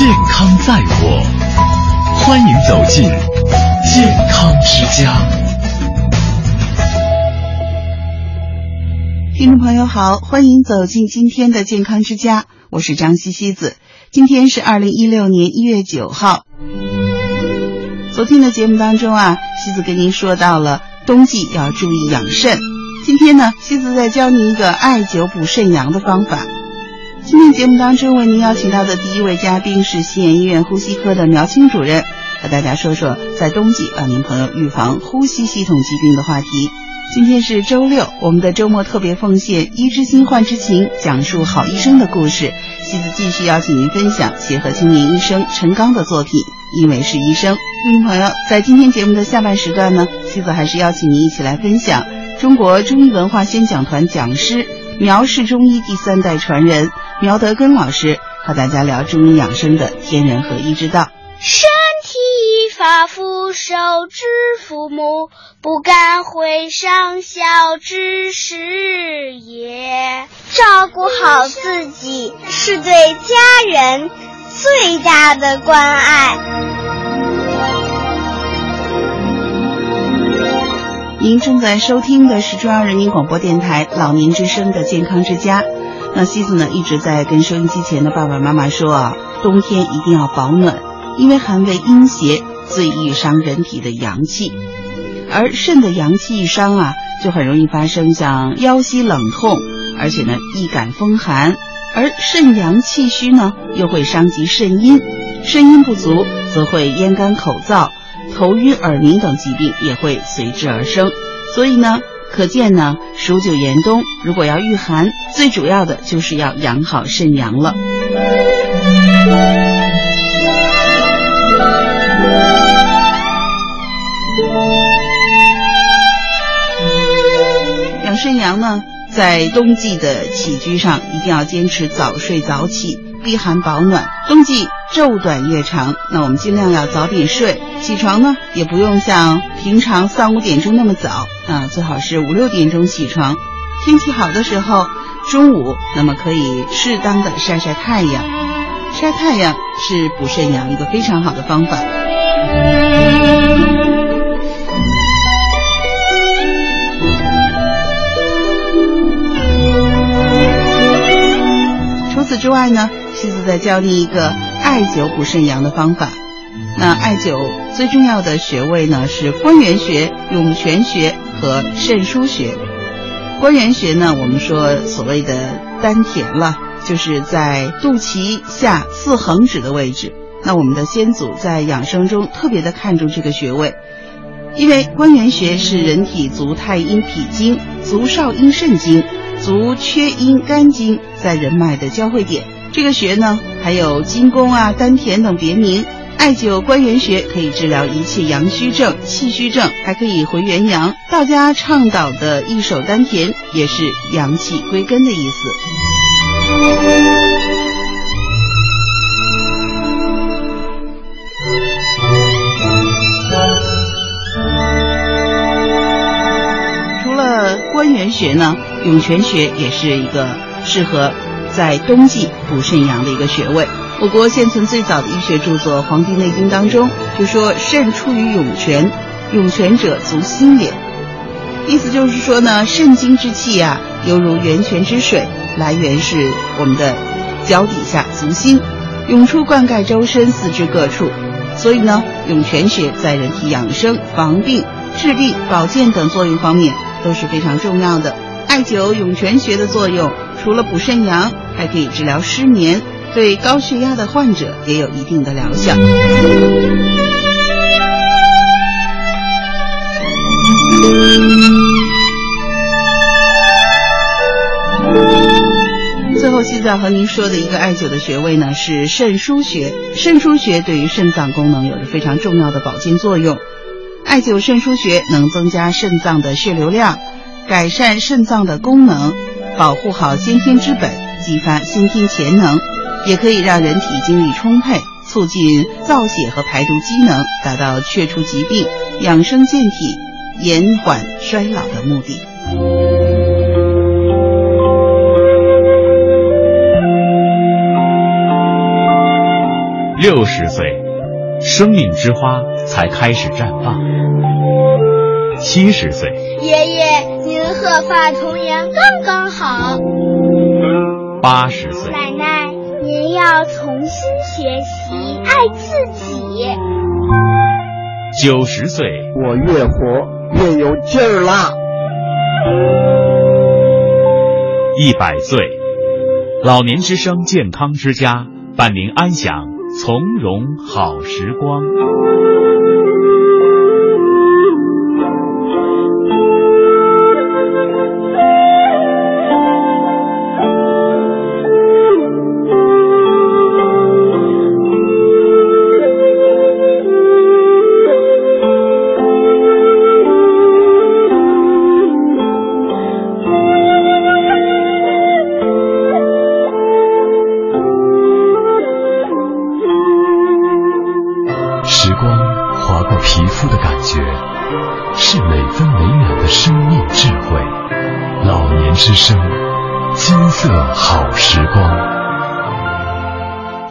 健康在我，欢迎走进健康之家。听众朋友好，欢迎走进今天的健康之家，我是张西西子。今天是二零一六年一月九号。昨天的节目当中啊，西子跟您说到了冬季要注意养肾。今天呢，西子再教您一个艾灸补肾阳的方法。今天节目当中为您邀请到的第一位嘉宾是西安医院呼吸科的苗青主任，和大家说说在冬季帮您朋友预防呼吸系统疾病的话题。今天是周六，我们的周末特别奉献医之心患之情，讲述好医生的故事。西子继续邀请您分享协和青年医生陈刚的作品《因为是医生》。听众朋友，在今天节目的下半时段呢，西子还是邀请您一起来分享中国中医文化宣讲团讲师苗氏中医第三代传人。苗德根老师和大家聊中医养生的天人合一之道。身体发肤受之父母，不敢毁上孝之事也。照顾好自己是对家人最大的关爱。您正在收听的是中央人民广播电台老年之声的健康之家。那西子呢一直在跟收音机前的爸爸妈妈说啊，冬天一定要保暖，因为寒为阴邪，最易伤人体的阳气，而肾的阳气一伤啊，就很容易发生像腰膝冷痛，而且呢易感风寒，而肾阳气虚呢又会伤及肾阴，肾阴不足则会咽干口燥、头晕耳鸣等疾病也会随之而生，所以呢。可见呢，数九严冬，如果要御寒，最主要的就是要养好肾阳了。养肾阳呢，在冬季的起居上，一定要坚持早睡早起。避寒保暖，冬季昼短夜长，那我们尽量要早点睡，起床呢也不用像平常三五点钟那么早啊，最好是五六点钟起床。天气好的时候，中午那么可以适当的晒晒太阳，晒太阳是补肾阳一个非常好的方法。除此之外呢？西子在教你一个艾灸补肾阳的方法。那艾灸最重要的穴位呢是关元穴、涌泉穴和肾腧穴。关元穴呢，我们说所谓的丹田了，就是在肚脐下四横指的位置。那我们的先祖在养生中特别的看重这个穴位，因为关元穴是人体足太阴脾经、足少阴肾经、足厥阴肝经在人脉的交汇点。这个穴呢，还有金宫啊、丹田等别名。艾灸关元穴可以治疗一切阳虚症、气虚症，还可以回元阳。道家倡导的一手丹田，也是阳气归根的意思。除了关元穴呢，涌泉穴也是一个适合。在冬季补肾阳的一个穴位，我国现存最早的医学著作《黄帝内经》当中就说：“肾出于涌泉，涌泉者足心也。”意思就是说呢，肾精之气呀，犹如源泉之水，来源是我们的脚底下足心，涌出灌溉周身四肢各处。所以呢，涌泉穴在人体养生、防病、治病、保健等作用方面都是非常重要的。艾灸涌泉穴的作用，除了补肾阳，还可以治疗失眠，对高血压的患者也有一定的疗效。最后，现在和您说的一个艾灸的穴位呢，是肾腧穴。肾腧穴对于肾脏功能有着非常重要的保健作用，艾灸肾腧穴能增加肾脏的血流量。改善肾脏的功能，保护好先天之本，激发先天潜能，也可以让人体精力充沛，促进造血和排毒机能，达到祛除疾病、养生健体、延缓衰老的目的。六十岁，生命之花才开始绽放。七十岁，爷爷，您鹤发童颜刚刚好。八十岁，奶奶，您要重新学习爱自己。九十岁，我越活越有劲儿啦。一百岁，老年之声健康之家，伴您安享从容好时光。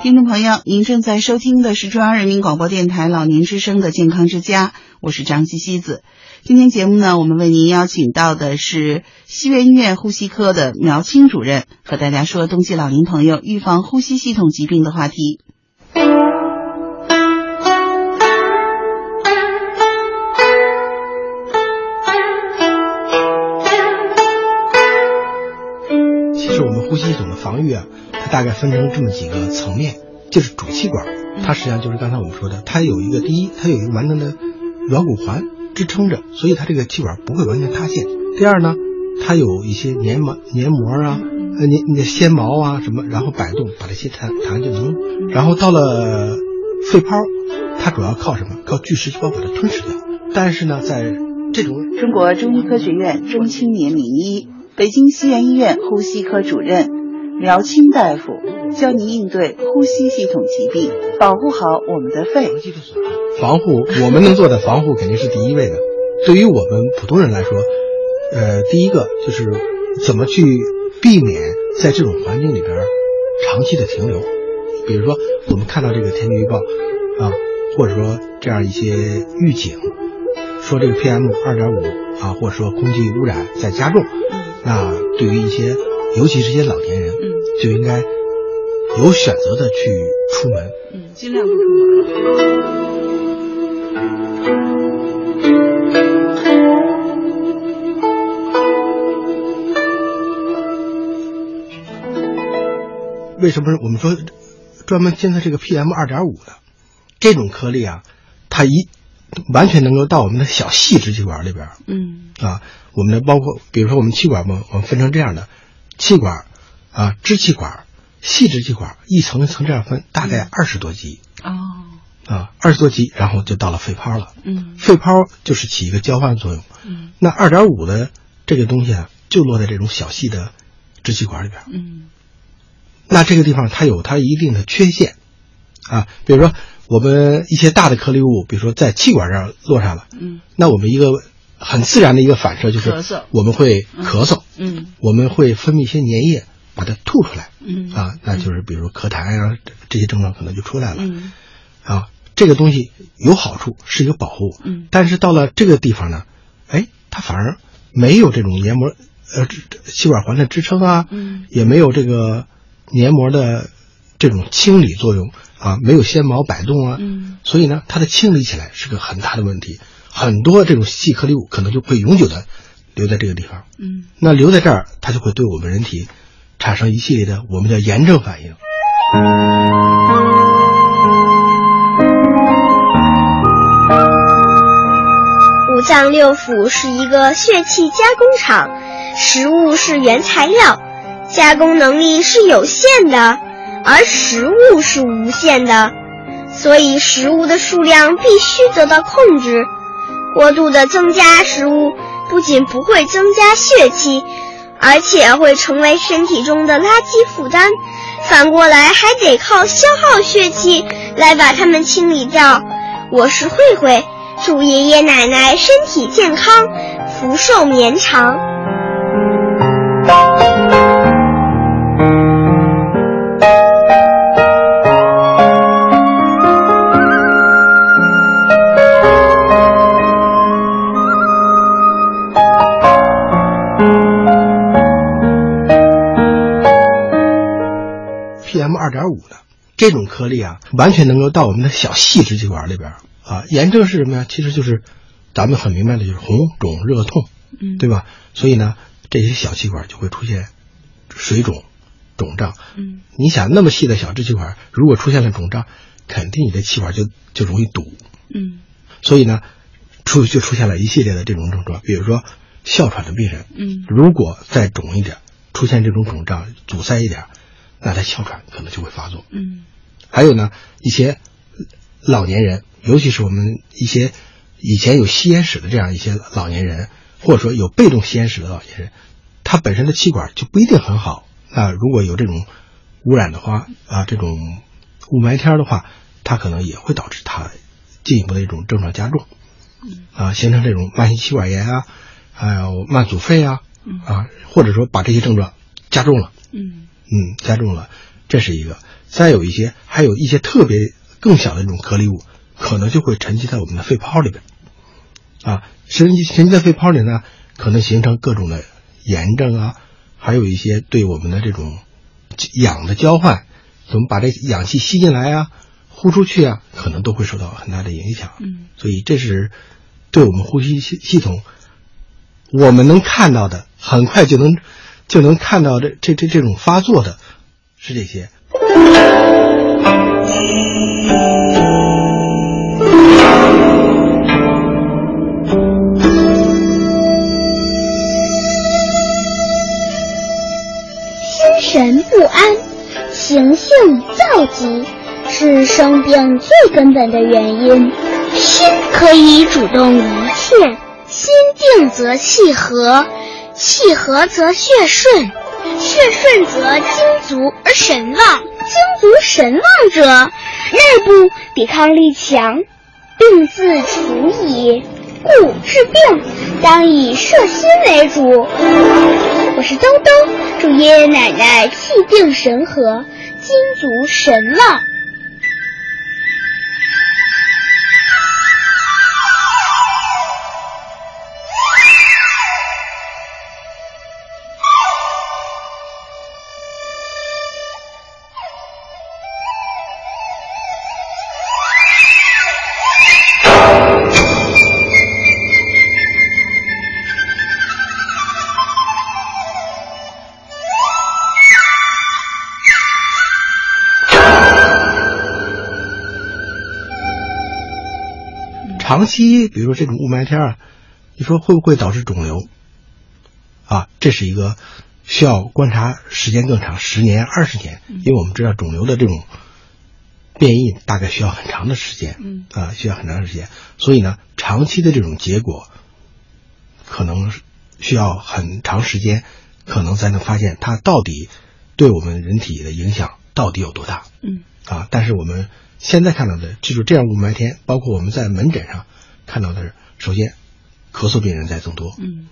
听众朋友，您正在收听的是中央人民广播电台老年之声的健康之家，我是张西西子。今天节目呢，我们为您邀请到的是西苑医院呼吸科的苗青主任，和大家说冬季老年朋友预防呼吸系统疾病的话题。防御啊，它大概分成这么几个层面，就是主气管，它实际上就是刚才我们说的，它有一个第一，它有一个完整的软骨环支撑着，所以它这个气管不会完全塌陷。第二呢，它有一些黏膜、黏膜啊、呃黏那纤毛啊什么，然后摆动把这些痰痰就能，然后到了肺泡，它主要靠什么？靠巨噬细胞把它吞噬掉。但是呢，在这种中国中医科学院中青年名医、北京西苑医院呼吸科主任苗青大夫，教您应对呼吸系统疾病，保护好我们的肺。防护，我们能做的防护肯定是第一位的。对于我们普通人来说，呃，第一个就是怎么去避免在这种环境里边长期的停留。比如说，我们看到这个天气预报啊，或者说这样一些预警，说这个 PM 二点五啊，或者说空气污染在加重，那对于一些，尤其是一些老年人，就应该有选择的去出门。嗯，尽量不出门。为什么我们说专门监测这个 PM 二点五的这种颗粒啊？它一完全能够到我们的小细支气管里边嗯啊。我们的包括比如说我们气管嘛，我们分成这样的气管啊、支气管、细支气管，一层一层这样分，大概二十多级哦啊，二十多级，然后就到了肺泡了。嗯肺泡就是起一个交换作用。嗯那二点五的这个东西啊，就落在这种小细的支气管里边儿。嗯那这个地方它有它一定的缺陷，啊，比如说我们一些大的颗粒物，比如说在气管这儿落下了，嗯那我们一个很自然的一个反射就是咳嗽。我们会咳嗽，嗯。我们会分泌一些粘液把它吐出来，嗯。啊，那就是比如咳痰啊、这这些症状可能就出来了，嗯。啊，这个东西有好处，是一个保护，嗯。但是到了这个地方呢，哎，它反而没有这种黏膜呃气管环的支撑啊，嗯也没有这个黏膜的这种清理作用啊，没有纤毛摆动啊，嗯。所以呢，它的清理起来是个很大的问题，很多这种细颗粒物可能就会永久的留在这个地方，嗯那留在这儿，它就会对我们人体产生一系列的我们叫炎症反应。五脏六腑是一个血气加工厂，食物是原材料，加工能力是有限的，而食物是无限的，所以食物的数量必须得到控制。过度的增加食物，不仅不会增加血气，而且会成为身体中的垃圾负担，反过来还得靠消耗血气来把它们清理掉。我是慧慧。祝爷爷奶奶身体健康，福寿绵长。点五的这种颗粒啊，完全能够到我们的小细支气管里边啊。炎症是什么呀？其实就是咱们很明白的，就是红肿热痛，嗯，对吧？所以呢，这些小气管就会出现水肿、肿胀。嗯，你想那么细的小支气管，如果出现了肿胀，肯定你的气管就就容易堵。嗯，所以呢，出就出现了一系列的这种症状，比如说哮喘的病人，嗯如果再肿一点，出现这种肿胀、阻塞一点，那他哮喘可能就会发作。嗯还有呢，一些老年人，尤其是我们一些以前有吸烟史的这样一些老年人，或者说有被动吸烟史的老年人，他本身的气管就不一定很好。那如果有这种污染的话啊，这种雾霾天的话，它可能也会导致他进一步的一种症状加重，啊，形成这种慢性气管炎啊，还有慢阻肺啊，啊，或者说把这些症状加重了。嗯嗯，加重了，这是一个。再有一些，还有一些特别更小的这种颗粒物，可能就会沉积在我们的肺泡里边。啊，沉积沉积在肺泡里呢，可能形成各种的炎症啊，还有一些对我们的这种氧的交换，怎么把这氧气吸进来啊，呼出去啊，可能都会受到很大的影响。嗯所以这是对我们呼吸系系统，我们能看到的，很快就能就能看到这这这这种发作的，是这些。心神不安、情性躁急是生病最根本的原因。心可以主动一切，心定则气和，气和则血顺，血顺则精足而神旺，精足神旺者，内部抵抗力强，病自除矣。故治病当以摄心为主。我是兜兜，祝爷爷奶奶气定神和，精足神旺。长期，比如说这种雾霾天啊，你说会不会导致肿瘤？啊，这是一个需要观察时间更长，十年、二十年，因为我们知道肿瘤的这种变异大概需要很长的时间，嗯啊，需要很长时间，所以呢，长期的这种结果，可能是需要很长时间，可能才能发现它到底对我们人体的影响到底有多大。嗯啊，但是我们现在看到的，记住这样雾霾天，包括我们在门诊上看到的是，首先，咳嗽病人在增多，嗯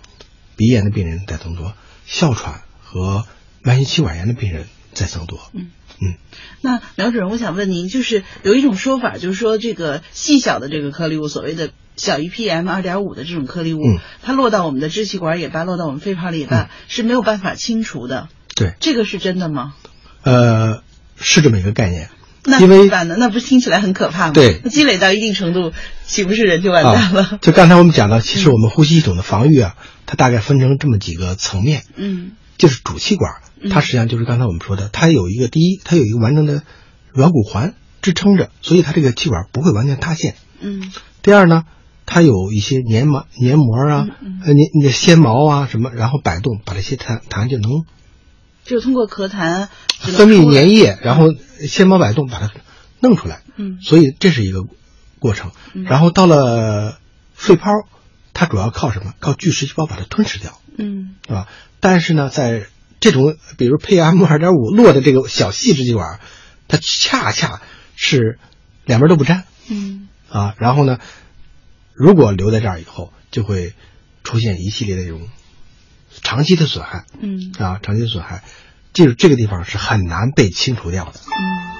鼻炎的病人在增多，哮喘和慢性气管炎的病人在增多。嗯嗯，那苗主任，我想问您，就是有一种说法，就是说这个细小的这个颗粒物，所谓的小于 PM 二点五的这种颗粒物，嗯它落到我们的支气管也罢，落到我们肺泡里也罢，是没有办法清除的。对，这个是真的吗？呃，是这么一个概念。那因为怎么办呢？那不是听起来很可怕吗？对那积累到一定程度，岂不是人就完蛋了？啊，就刚才我们讲到，其实我们呼吸系统的防御啊，它大概分成这么几个层面，嗯就是主气管，它实际上就是刚才我们说的，它有一个第一，它有一个完整的软骨环支撑着，所以它这个气管不会完全塌陷。嗯第二呢，它有一些黏膜、黏膜啊，呃，黏你的纤毛啊什么，然后摆动，把这些痰痰就能就通过咳痰分泌粘液，然后纤毛摆动把它弄出来。嗯所以这是一个过程。然后到了肺泡，它主要靠什么？靠巨噬细胞把它吞噬掉，嗯是吧？但是呢，在这种比如 PM 二点五落的这个小细支气管，它恰恰是两边都不沾。嗯啊，然后呢，如果留在这儿以后，就会出现一系列的这种长期的损害嗯啊，长期的损害，记住这个地方是很难被清除掉的。嗯。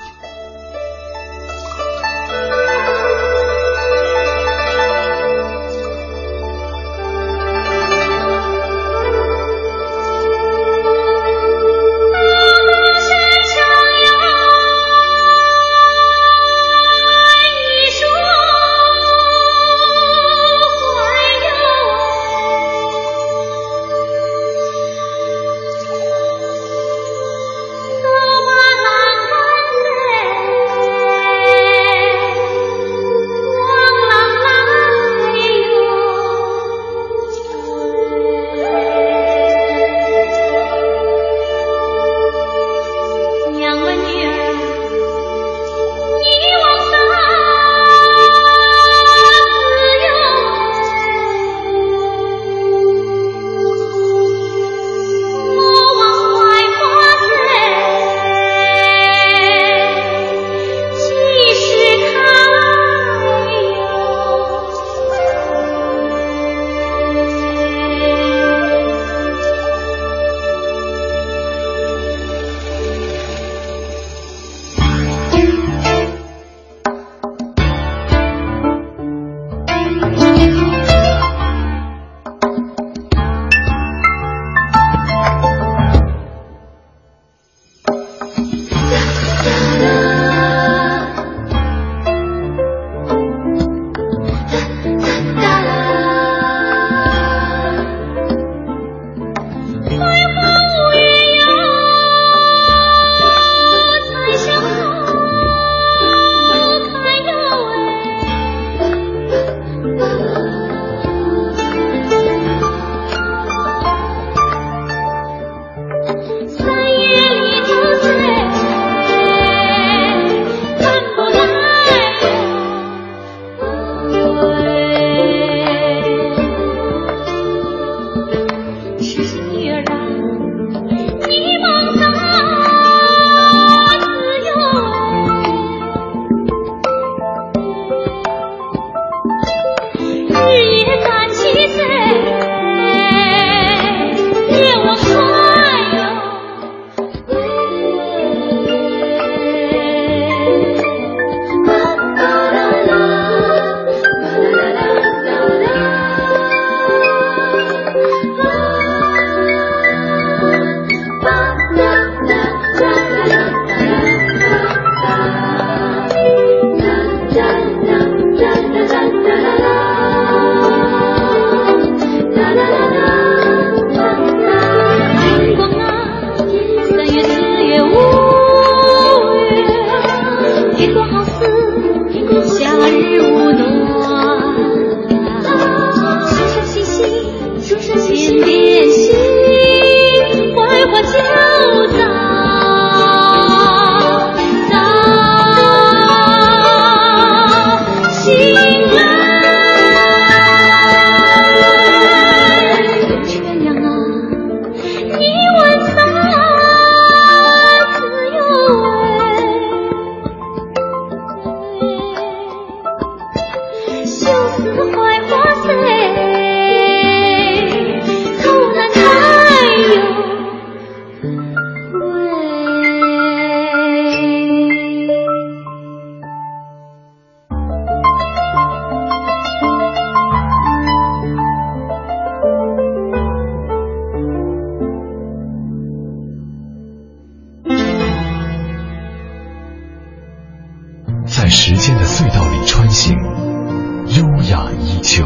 在时间的隧道里穿行，优雅依旧。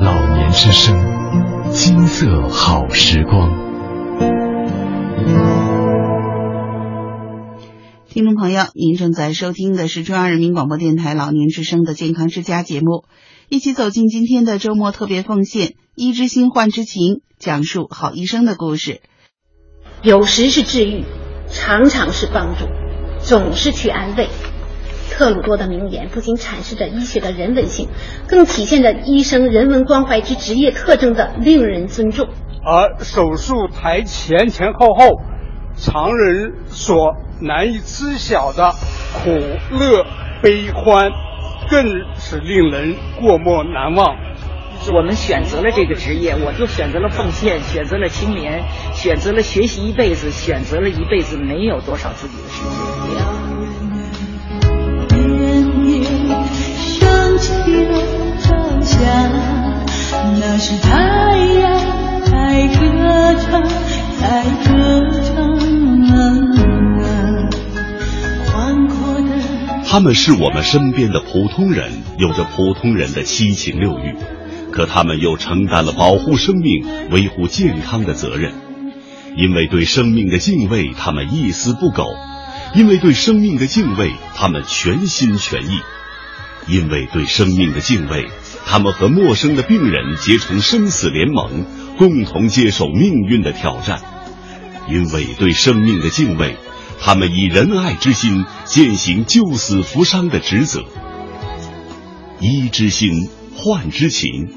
老年之声，金色好时光。听众朋友，您正在收听的是中央人民广播电台老年之声的健康之家节目，一起走进今天的周末特别奉献“医之心，患之情”，讲述好医生的故事。有时是治愈，常常是帮助，总是去安慰。特鲁多的名言不仅阐释着医学的人文性，更体现着医生人文关怀之职业特征的令人尊重。而手术台前前后后，常人所难以知晓的苦乐悲欢，更是令人过目难忘。我们选择了这个职业，我就选择了奉献，选择了青年，选择了学习一辈子，选择了一辈子没有多少自己的时间。那是太阳在歌唱，在歌唱。他们是我们身边的普通人，有着普通人的七情六欲，可他们又承担了保护生命、维护健康的责任。因为对生命的敬畏，他们一丝不苟；因为对生命的敬畏，他们全心全意；因为对生命的敬畏，他们和陌生的病人结成生死联盟，共同接受命运的挑战；因为对生命的敬畏。他们以仁爱之心践行救死扶伤的职责，医之心，患之情，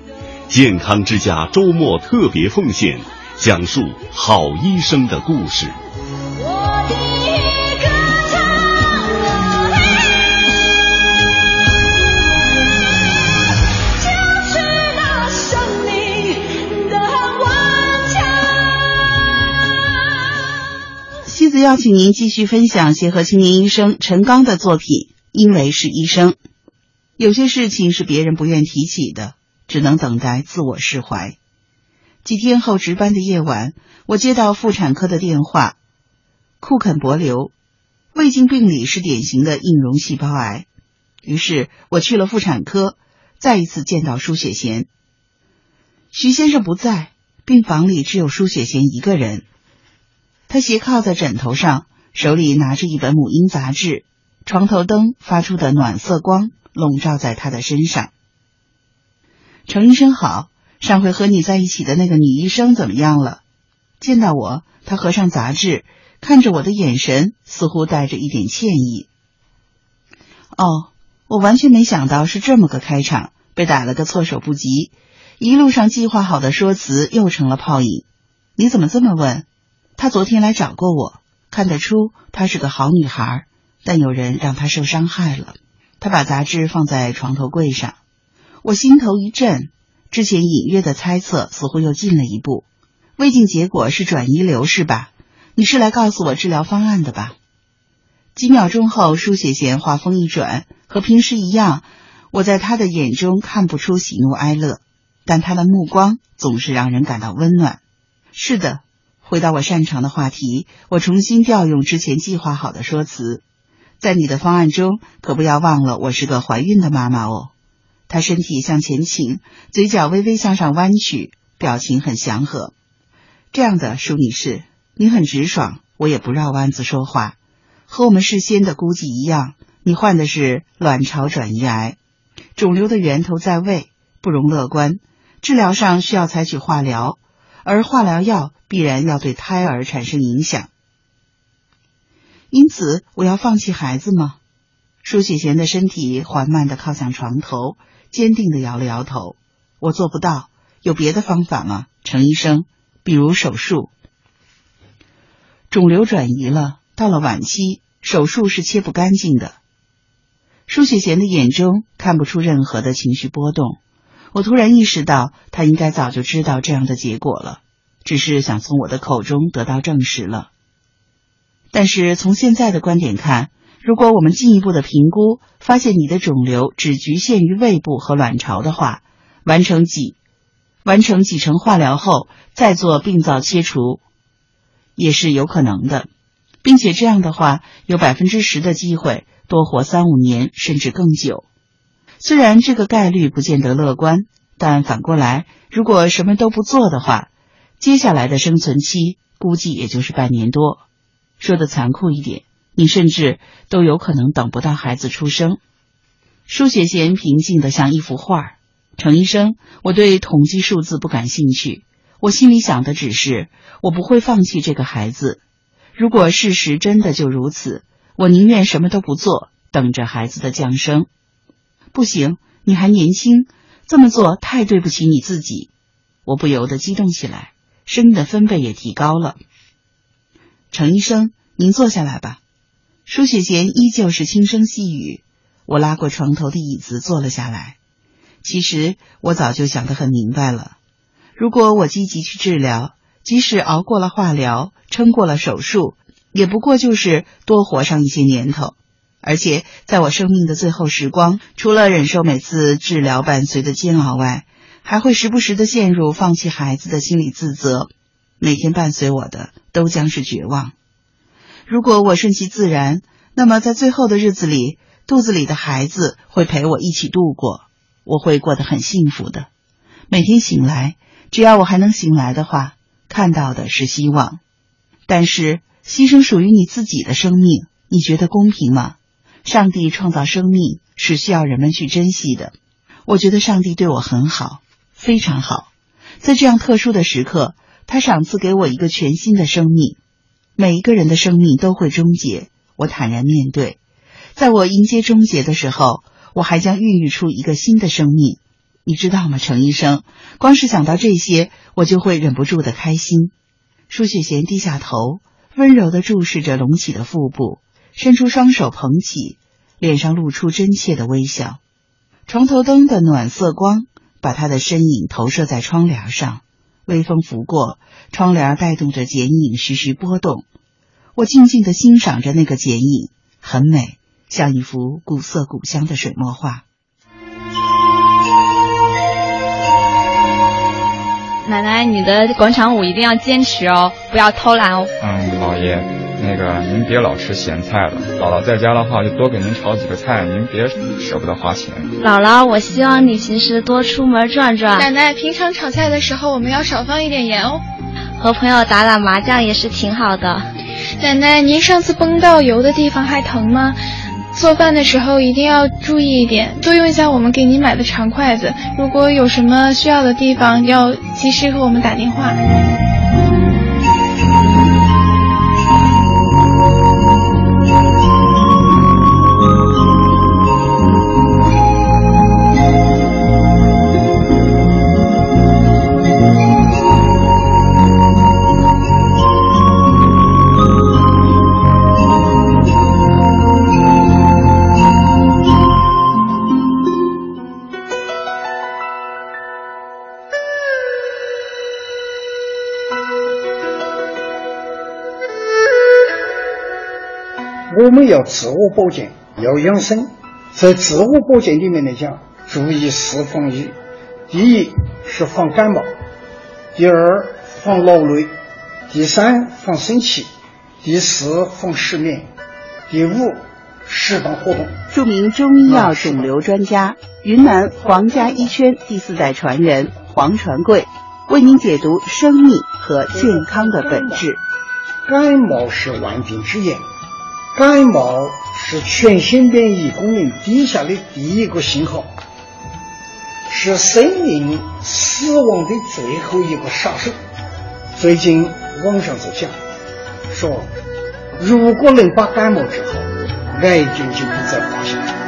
健康之家周末特别奉献，讲述好医生的故事。子邀请您继续分享协和青年医生陈刚的作品。因为是医生，有些事情是别人不愿提起的，只能等待自我释怀。几天后值班的夜晚，我接到妇产科的电话，库肯伯瘤，胃镜病理是典型的硬溶细胞癌。于是我去了妇产科，再一次见到舒雪贤。徐先生不在，病房里只有舒雪贤一个人。他斜靠在枕头上，手里拿着一本母婴杂志，床头灯发出的暖色光笼罩在他的身上。程医生好，上回和你在一起的那个女医生怎么样了？见到我，他合上杂志，看着我的眼神似乎带着一点歉意。哦，我完全没想到是这么个开场，被打了个措手不及，一路上计划好的说辞又成了泡影。你怎么这么问？她昨天来找过我，看得出她是个好女孩，但有人让她受伤害了。她把杂志放在床头柜上，我心头一震，之前隐约的猜测似乎又进了一步。胃镜结果是转移瘤是吧？你是来告诉我治疗方案的吧？几秒钟后，舒雪贤话锋一转，和平时一样，我在他的眼中看不出喜怒哀乐，但他的目光总是让人感到温暖。是的。回到我擅长的话题，我重新调用之前计划好的说辞。在你的方案中，可不要忘了我是个怀孕的妈妈哦。她身体向前倾，嘴角微微向上弯曲，表情很祥和。这样的，舒女士，你很直爽，我也不绕弯子说话。和我们事先的估计一样，你患的是卵巢转移癌，肿瘤的源头在胃，不容乐观。治疗上需要采取化疗。而化疗药必然要对胎儿产生影响，因此我要放弃孩子吗？舒雪贤的身体缓慢的靠向床头，坚定的摇了摇头。我做不到，有别的方法吗？程医生，比如手术。肿瘤转移了，到了晚期，手术是切不干净的。舒雪贤的眼中看不出任何的情绪波动。我突然意识到，他应该早就知道这样的结果了，只是想从我的口中得到证实了。但是从现在的观点看，如果我们进一步的评估，发现你的肿瘤只局限于胃部和卵巢的话，完成几完成几成化疗后再做病灶切除，也是有可能的，并且这样的话，有百分之十的机会多活三五年甚至更久。虽然这个概率不见得乐观，但反过来，如果什么都不做的话，接下来的生存期估计也就是半年多。说的残酷一点，你甚至都有可能等不到孩子出生。舒雪贤平静的像一幅画。程医生，我对统计数字不感兴趣，我心里想的只是，我不会放弃这个孩子。如果事实真的就如此，我宁愿什么都不做，等着孩子的降生。不行，你还年轻，这么做太对不起你自己。我不由得激动起来，声音的分贝也提高了。程医生，您坐下来吧。舒雪贤依旧是轻声细语。我拉过床头的椅子坐了下来。其实我早就想得很明白了，如果我积极去治疗，即使熬过了化疗，撑过了手术，也不过就是多活上一些年头。而且在我生命的最后时光，除了忍受每次治疗伴随的煎熬外，还会时不时的陷入放弃孩子的心理自责。每天伴随我的都将是绝望。如果我顺其自然，那么在最后的日子里，肚子里的孩子会陪我一起度过。我会过得很幸福的。每天醒来，只要我还能醒来的话，看到的是希望。但是牺牲属于你自己的生命，你觉得公平吗？上帝创造生命是需要人们去珍惜的。我觉得上帝对我很好，非常好。在这样特殊的时刻，他赏赐给我一个全新的生命。每一个人的生命都会终结，我坦然面对。在我迎接终结的时候。我还将孕育出一个新的生命，你知道吗，程医生？光是想到这些，我就会忍不住的开心。舒雪贤低下头，温柔的注视着隆起的腹部，伸出双手捧起，脸上露出真切的微笑。床头灯的暖色光把他的身影投射在窗帘上，微风拂过，窗帘带动着剪影徐徐波动。我静静的欣赏着那个剪影，很美。像一幅古色古香的水墨画。奶奶，你的广场舞一定要坚持哦，不要偷懒哦。嗯，老爷，那个您别老吃咸菜了。姥姥在家的话，就多给您炒几个菜，您别舍不得花钱。姥姥，我希望你平时多出门转转。奶奶，平常炒菜的时候，我们要少放一点盐哦。和朋友打打麻将也是挺好的。奶奶，您上次崩到油的地方还疼吗？做饭的时候一定要注意一点，多用一下我们给您买的长筷子。如果有什么需要的地方，要及时和我们打电话。我们要自我保健，要养生。在自我保健里面来讲，注意四防一：第一是防感冒，第二防劳累，第三防生气，第四防失眠，第五适当活动。著名中医药肿瘤专家、云南皇家医圈第四代传人黄传贵为您解读生命和健康的本质。感冒是万病之源。感冒是全身免疫功能低下的第一个信号，是生命死亡的最后一个杀手。最近网上在讲，说如果能把感冒治好，癌症就不在话下。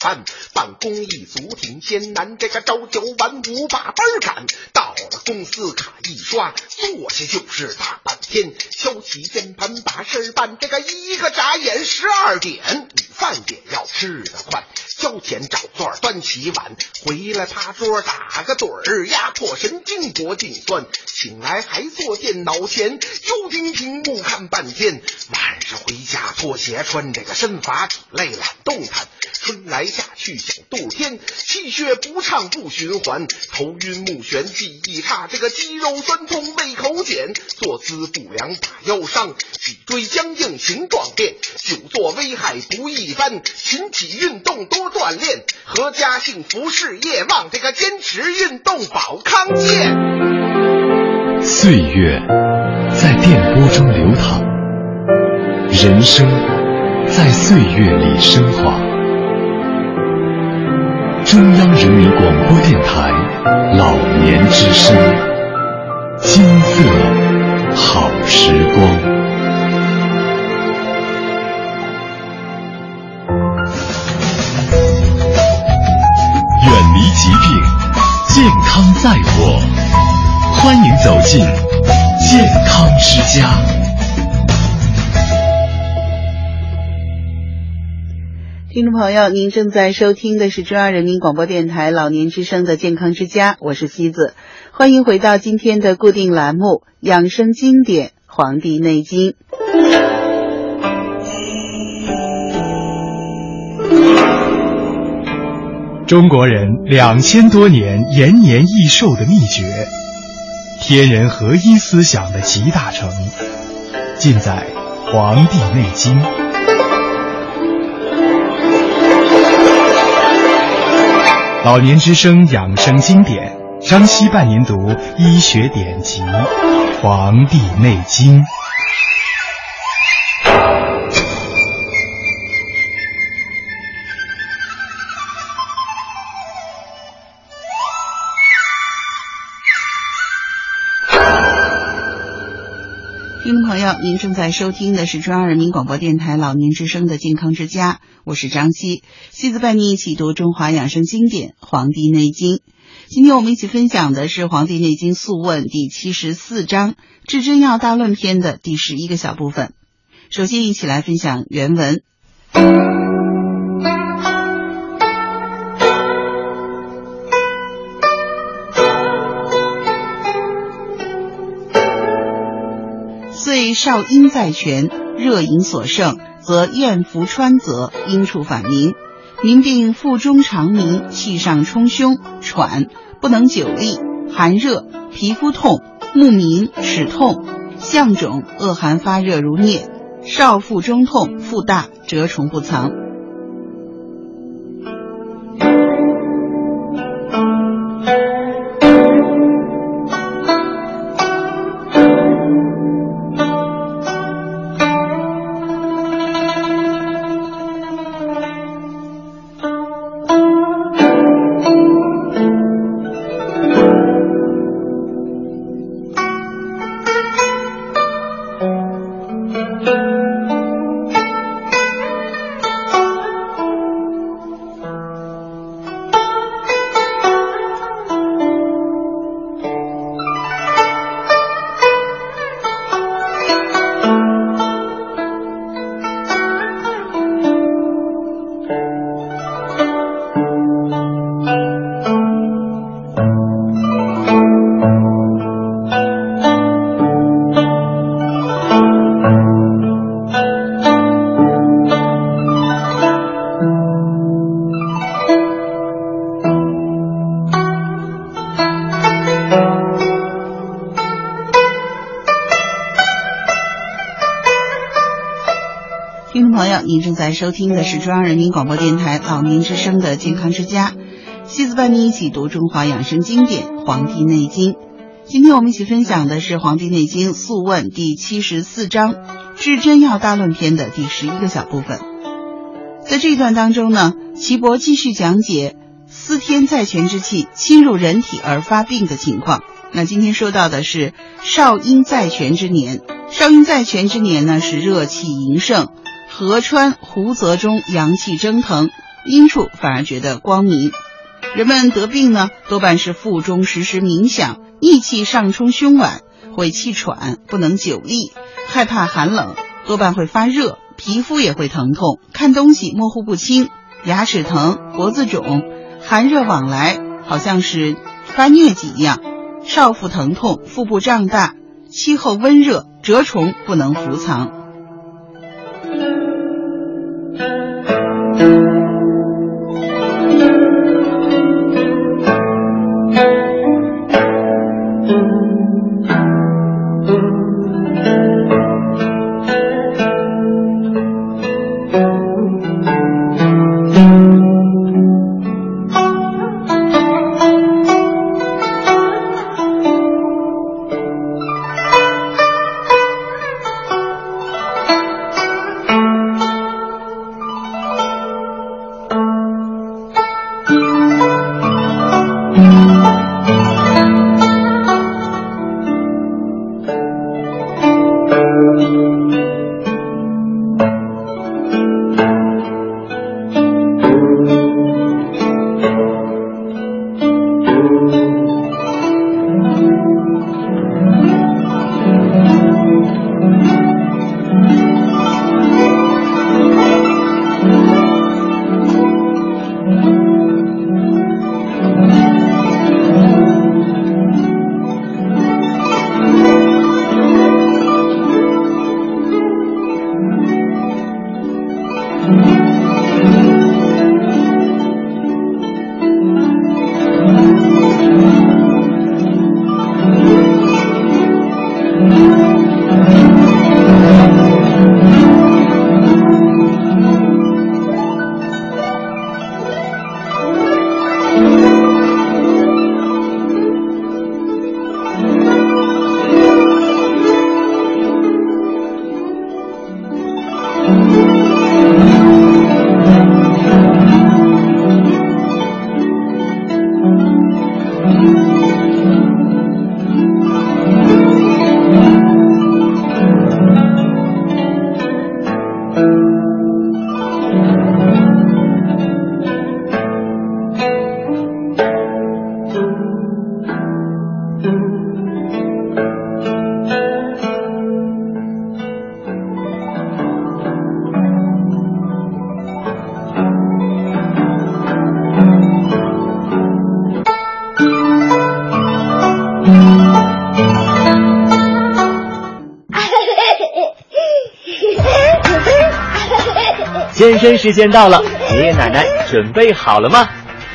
不一般，办公一族挺艰难，这个朝九晚五把班赶，到了公司卡一刷，坐下就是大半天，敲起键盘把事儿办。这个一个眨眼十二点，午饭也要吃得快。交钱找座，端起碗，回来趴桌打个盹儿，压迫神经脖颈酸。醒来还坐电脑前，又盯屏幕看半天。晚上回家脱鞋穿，这个身乏体累懒动弹。春来夏去小肚天，气血不畅不循环，头晕目眩记忆差，这个肌肉酸痛胃口减，坐姿不良把腰伤，脊椎僵硬形状变，久坐危害不一般，勤起运动多锻炼，阖家幸福事业旺，这个坚持运动保康健。岁月在电波中流淌，人生在岁月里升华。中央人民广播电台老年之声，金色好时光。远离疾病，健康在我。欢迎走进健康之家。听众朋友，您正在收听的是中央人民广播电台老年之声的健康之家，我是西子，欢迎回到今天的固定栏目《养生经典·黄帝内经》。中国人两千多年延年益寿的秘诀，天人合一思想的集大成，尽在《黄帝内经》。老年之声养生经典，张希伴您读医学典籍《黄帝内经》。听众朋友，您正在收听的是中央人民广播电台老年之声的健康之家，我是张希，希子伴您一起读中华养生经典《黄帝内经》。今天我们一起分享的是《黄帝内经素问》第七十四章《至真要大论篇》的第十一个小部分。首先，一起来分享原文。少阴在泉，热饮所盛，则咽服川泽，阴处反明。民病腹中长鸣，气上冲胸，喘，不能久立，寒热，皮肤痛，目明，齿痛，象肿，恶寒发热如疟。少腹中痛，腹大，蛰虫不藏。正在收听的是中央人民广播电台老年之声的健康之家，西子伴你一起读中华养生经典《黄帝内经》。今天我们一起分享的是《黄帝内经素问》第七十四章《至真要大论篇》的第十一个小部分。在这一段当中呢，岐伯继续讲解司天在泉之气侵入人体而发病的情况。那今天说到的是少阴在泉之年，少阴在泉之年呢是热气盈盛。河川湖泽中阳气蒸腾，阴处反而觉得光明。人们得病呢，多半是腹中时时鸣响，逆气上冲胸脘，会气喘，不能久立，害怕寒冷，多半会发热，皮肤也会疼痛，看东西模糊不清，牙齿疼，脖子肿，寒热往来，好像是发疟疾一样，少腹疼痛，腹部胀大，气候温热，蛰虫不能伏藏。健身时间到了，爷爷奶奶准备好了吗？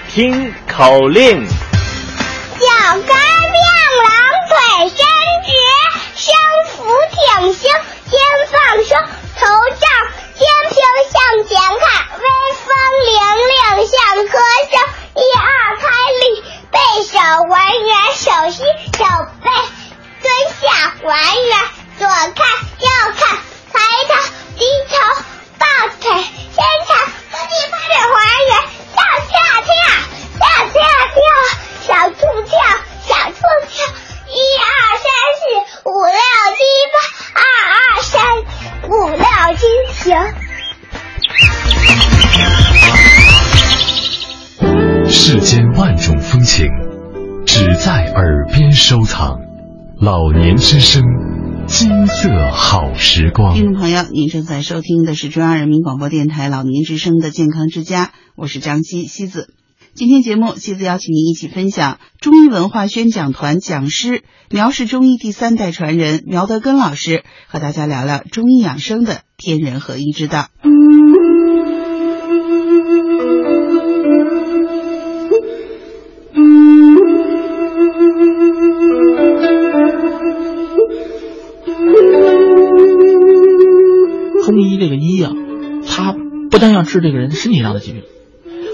听口令：老年之声，金色好时光。听众朋友，您正在收听的是中央人民广播电台老年之声的健康之家，我是张希西子。今天节目，西子邀请您一起分享中医文化宣讲团讲师、苗氏中医第三代传人苗德根老师，和大家聊聊中医养生的天人合一之道。不但要治这个人身体上的疾病，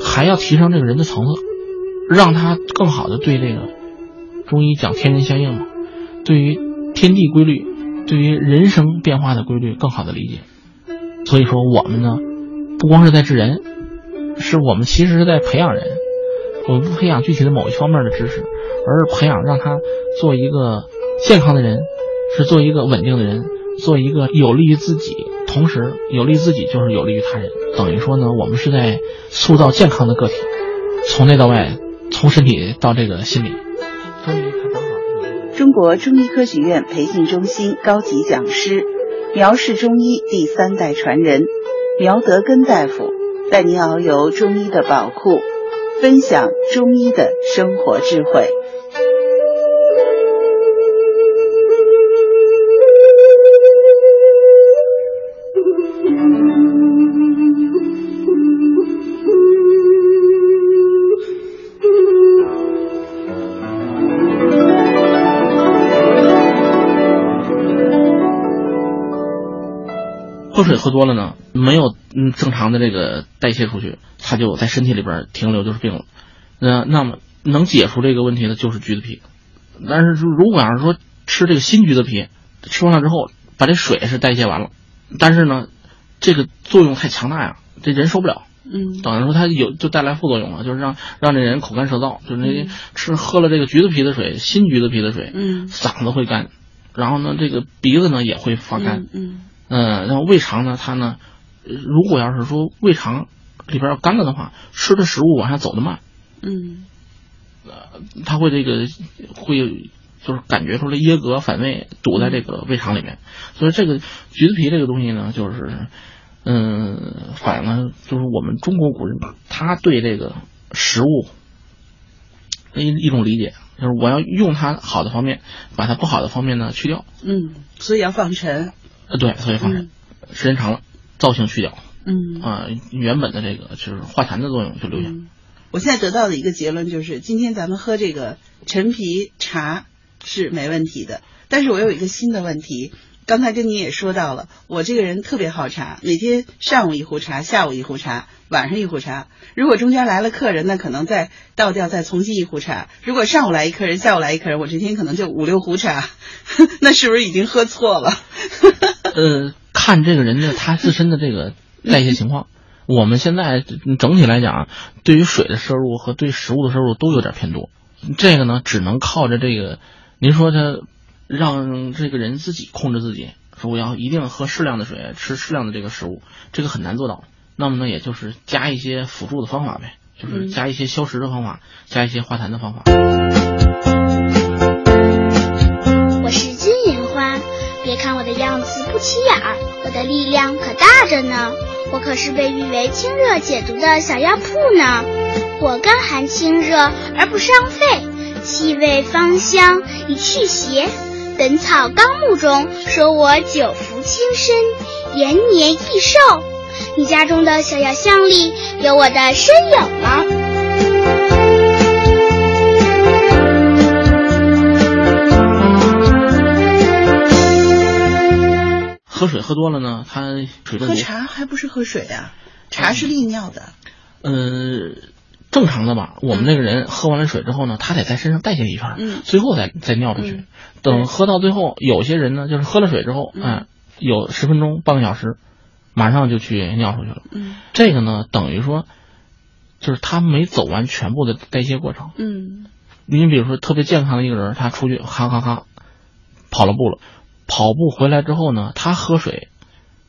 还要提升这个人的层次，让他更好的对这个中医讲天人相应嘛，对于天地规律，对于人生变化的规律更好的理解。所以说，我们呢，不光是在治人，是我们其实是在培养人。我们不培养具体的某一方面的知识，而是培养让他做一个健康的人，是做一个稳定的人，做一个有利于自己。同时，有利自己就是有利于他人，等于说呢，我们是在塑造健康的个体，从内到外，从身体到这个心理。中国中医科学院培训中心高级讲师，苗氏中医第三代传人苗德根大夫，带您遨游中医的宝库，分享中医的生活智慧。喝水喝多了呢，没有嗯正常的这个代谢出去，它就在身体里边停留，就是病了。那那么能解除这个问题的就是橘子皮，但是如果要是说吃这个新橘子皮，吃完了之后把这水是代谢完了，但是呢，这个作用太强大呀，这人受不了。嗯，等于说它有就带来副作用了，就是让让这人口干舌燥，就是吃喝了这个橘子皮的水，新橘子皮的水，嗯嗓子会干，然后呢，这个鼻子呢也会发干，嗯嗯，然后胃肠呢，它呢，呃如果要是说胃肠里边要干了的话，吃的食物往下走的慢，嗯它会这个会就是感觉出来噎膈反胃，堵在这个胃肠里面。所以这个橘子皮这个东西呢，就是嗯，反映了就是我们中国古人他对这个食物的一一种理解，就是我要用它好的方面，把它不好的方面呢去掉。嗯，所以要放陈。呃，对，所以放着，时间长了，造型去掉，嗯啊、原本的这个就是化痰的作用就留下。我现在得到的一个结论就是，今天咱们喝这个陈皮茶是没问题的，但是我有一个新的问题。刚才跟你也说到了，我这个人特别好茶，每天上午一壶茶，下午一壶茶，晚上一壶茶。如果中间来了客人，那可能再倒掉，再重新一壶茶。如果上午来一客人，下午来一客人，我这天可能就五六壶茶，那是不是已经喝错了？呃，看这个人的他自身的这个代谢情况。我们现在整体来讲，对于水的摄入和对食物的摄入都有点偏多。这个呢，只能靠着这个，您说他让这个人自己控制自己，说我要一定喝适量的水，吃适量的这个食物，这个很难做到。那么呢，也就是加一些辅助的方法呗，就是加一些消食的方法，加一些化痰的方法。我是金银花，别看我的样子不起眼儿，我的力量可大着呢。我可是被誉为清热解毒的小药铺呢。我甘寒清热而不伤肺，气味芳香以去邪。《本草纲目》中说我久服轻身，延年益寿。你家中的小药箱里有我的身影吗？喝水喝多了呢，它水中喝。茶还不是喝水啊？茶是利尿的。呃，正常的吧，我们那个人喝完了水之后呢，他得在身上代谢一圈，嗯最后再再尿出去。等喝到最后，有些人呢，就是喝了水之后，哎、有十分钟、半个小时，马上就去尿出去了。嗯这个呢，等于说，就是他没走完全部的代谢过程。嗯你比如说，特别健康的一个人，他出去哈哈哈跑了步了，跑步回来之后呢，他喝水，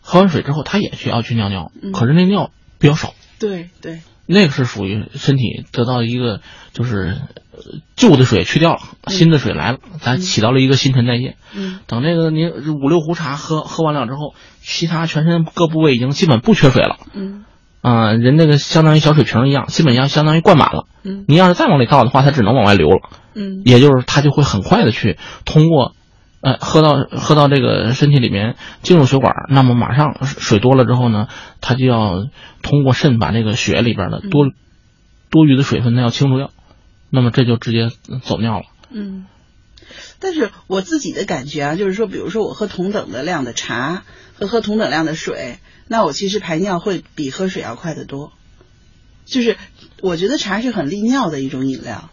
喝完水之后，他也需要去尿尿，嗯可是那尿比较少。对对，那个是属于身体得到一个就是呃旧的水去掉了，新的水来了，咱起到了一个新陈代谢。嗯等那个您五六壶茶喝喝完了之后，其他全身各部位已经基本不缺水了。嗯啊、人那个相当于小水瓶一样，基本上相当于灌满了。嗯您要是再往里倒的话，它只能往外流了。嗯也就是它就会很快的去通过，呃，喝到喝到这个身体里面进入血管，那么马上水多了之后呢，它就要通过肾把这个血里边的多、多余的水分它要清除掉，那么这就直接走尿了。嗯。但是我自己的感觉啊，就是说，比如说我喝同等的量的茶和喝同等量的水，那我其实排尿会比喝水要快得多。就是我觉得茶是很利尿的一种饮料，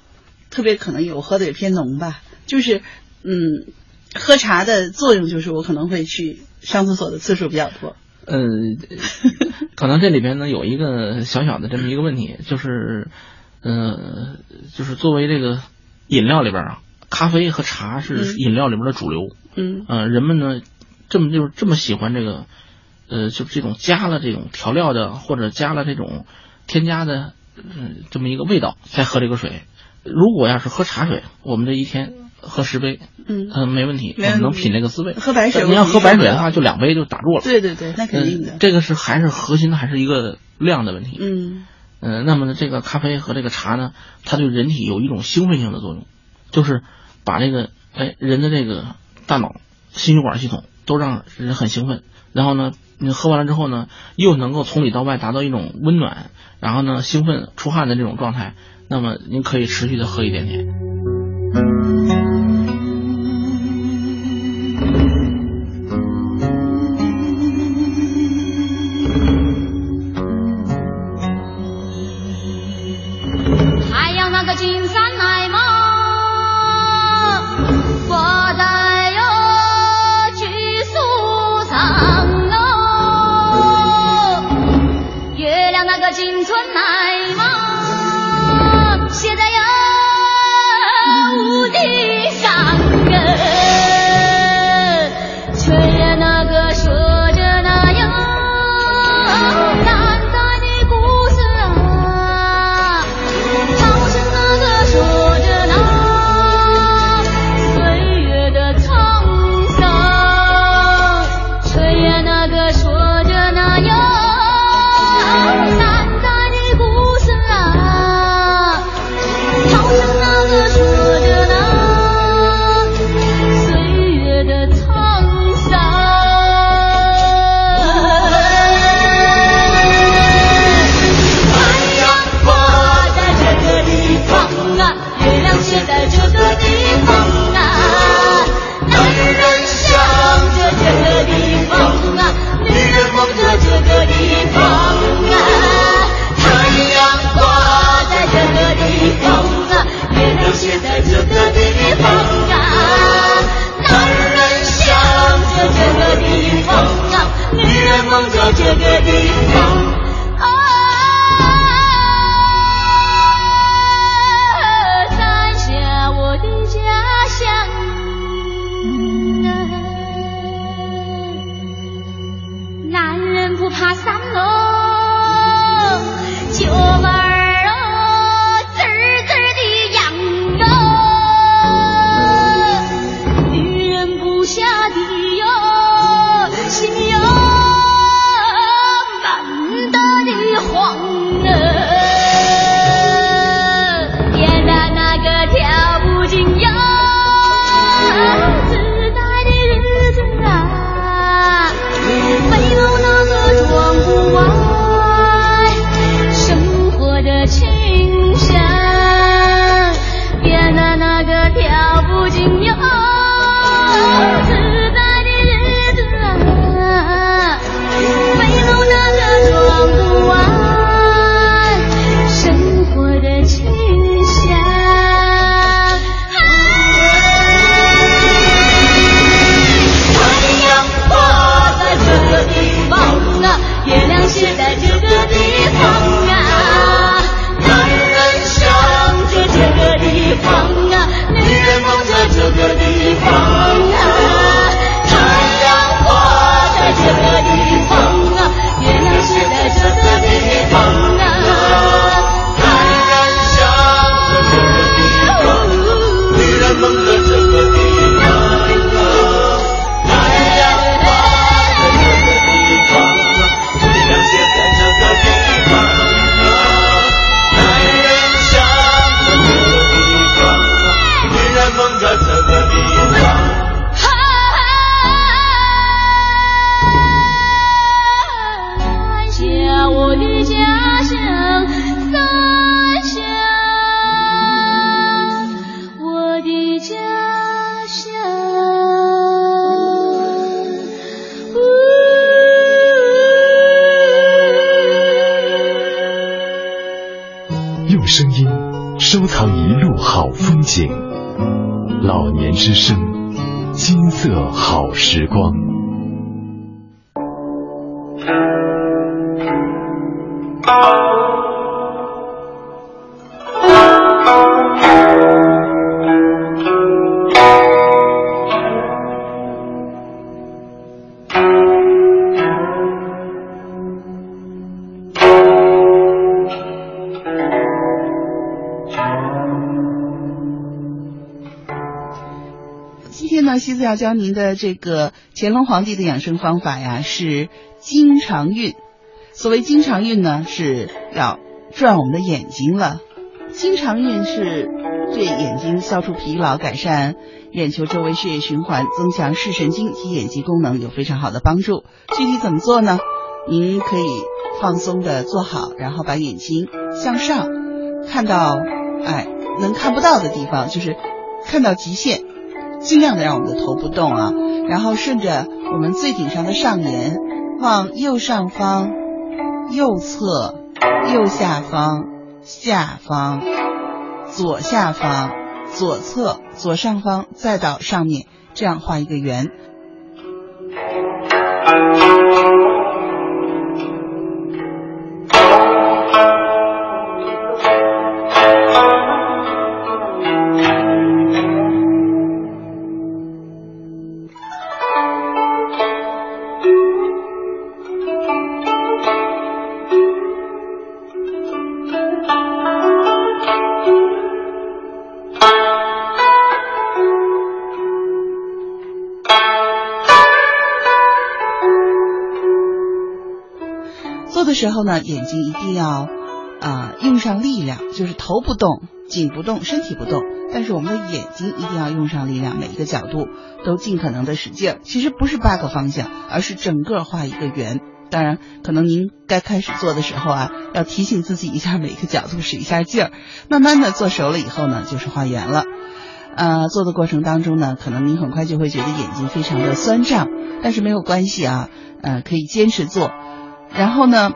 特别可能有我喝的也偏浓吧。就是嗯，喝茶的作用就是我可能会去上厕所的次数比较多。呃，可能这里边呢有一个小小的这么一个问题，就是，呃，就是作为这个饮料里边啊，咖啡和茶是嗯饮料里边的主流。嗯呃，人们呢这么就是这么喜欢这个，呃，就是这种加了这种调料的或者加了这种添加的，嗯、这么一个味道再喝这个水。如果要是喝茶水，我们这一天喝十杯嗯。嗯没问题能品这个滋味喝白水你要喝白水的话就两杯就打住了对对对那肯定的这个是还是核心的还是一个量的问题嗯。那么呢这个咖啡和这个茶呢它对人体有一种兴奋性的作用就是把这个哎人的这个大脑心血管系统都让人很兴奋然后呢你喝完了之后呢又能够从里到外达到一种温暖然后呢兴奋出汗的这种状态那么您可以持续的喝一点点。一路好风景。老年之声金色好时光。要教您的这个乾隆皇帝的养生方法呀，是经常运。所谓经常运呢，是要转我们的眼睛了。经常运是对眼睛消除疲劳、改善眼球周围血液循环、增强视神经及眼疾功能有非常好的帮助。具体怎么做呢？您可以放松的坐好，然后把眼睛向上，看到哎能看不到的地方，就是看到极限，尽量的让我们的头不动啊。然后顺着我们最顶上的上沿，往右上方、右侧、右下方、下方、左下方、左侧、左上方，再到上面，这样画一个圆。时候呢，眼睛一定要啊、用上力量，就是头不动、颈不动、身体不动，但是我们的眼睛一定要用上力量，每一个角度都尽可能的使劲儿。其实不是八个方向，而是整个画一个圆。当然，可能您该开始做的时候啊，要提醒自己一下，每个角度使一下劲儿。慢慢的做熟了以后呢，就是画圆了。呃，做的过程当中呢，可能您很快就会觉得眼睛非常的酸胀，但是没有关系啊，呃，可以坚持做。然后呢，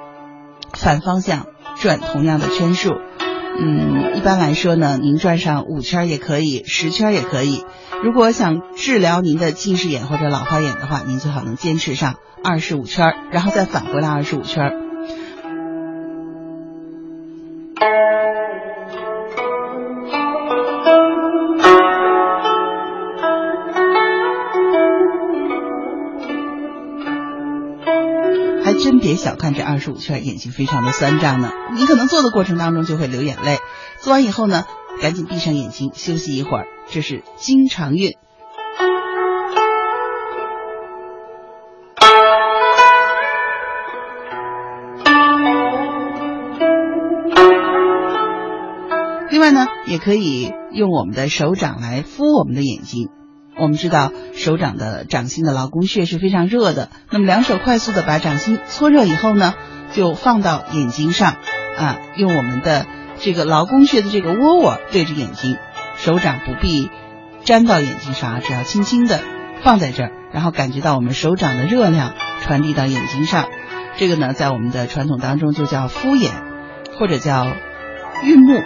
反方向转同样的圈数。嗯，一般来说呢，您转上五圈也可以，十圈也可以。如果想治疗您的近视眼或者老花眼的话，您最好能坚持上二十五圈，然后再返回来二十五圈。小看这二十五圈，眼睛非常的酸胀呢。你可能做的过程当中就会流眼泪，做完以后呢，赶紧闭上眼睛休息一会儿，这是经常运。另外呢，也可以用我们的手掌来敷我们的眼睛。我们知道手掌的掌心的劳宫穴是非常热的，那么两手快速的把掌心搓热以后呢，就放到眼睛上，啊，用我们的这个劳宫穴的这个窝窝对着眼睛，手掌不必粘到眼睛上啊，只要轻轻的放在这儿，然后感觉到我们手掌的热量传递到眼睛上，这个呢，在我们的传统当中就叫敷眼，或者叫运目，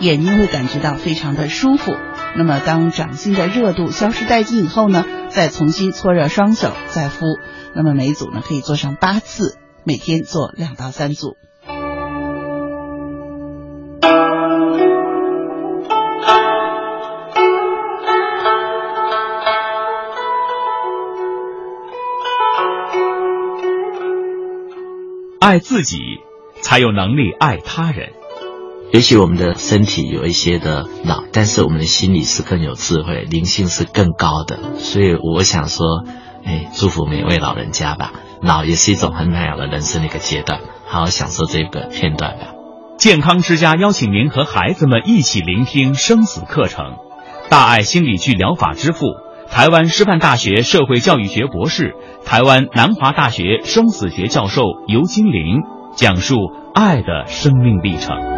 眼睛会感觉到非常的舒服。那么，当掌心的热度消失殆尽以后呢，再重新搓热双手，再敷。那么每组呢可以做上八次，每天做两到三组。爱自己，才有能力爱他人。也许我们的身体有一些的老，但是我们的心理是更有智慧，灵性是更高的。所以我想说，哎，祝福每位老人家吧。老也是一种很美好的人生的一个阶段，好好享受这个片段吧。健康之家邀请您和孩子们一起聆听生死课程。大爱心理剧疗法之父，台湾师范大学社会教育学博士、台湾南华大学生死学教授尤金玲讲述爱的生命历程。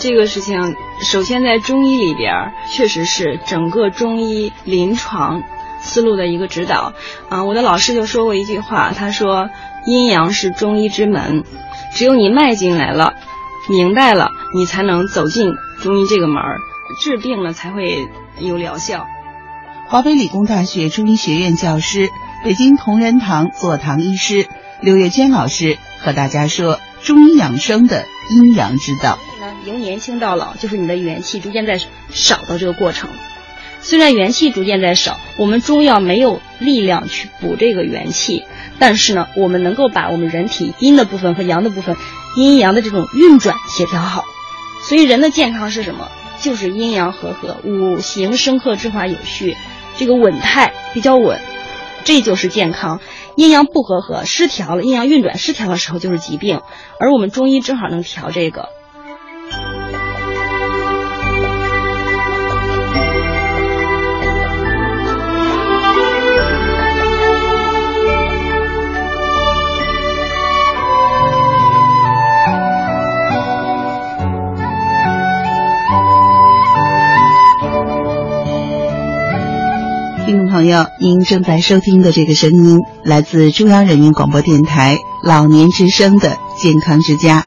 这个事情，首先在中医里边，确实是整个中医临床思路的一个指导啊。我的老师就说过一句话，他说阴阳是中医之门，只有你迈进来了，明白了，你才能走进中医这个门儿，治病了才会有疗效。华北理工大学中医学院教师、北京同仁堂坐堂医师刘月娟老师和大家说中医养生的阴阳之道。由年轻到老，就是你的元气逐渐在少的这个过程。虽然元气逐渐在少，我们中药没有力量去补这个元气，但是呢，我们能够把我们人体阴的部分和阳的部分，阴阳的这种运转协调好。所以人的健康是什么？就是阴阳和合，五行生克制化有序。这个稳态比较稳，这就是健康。阴阳不和合、失调了，阴阳运转失调的时候就是疾病，而我们中医正好能调这个。朋友，您正在收听的这个声音来自中央人民广播电台老年之声的健康之家。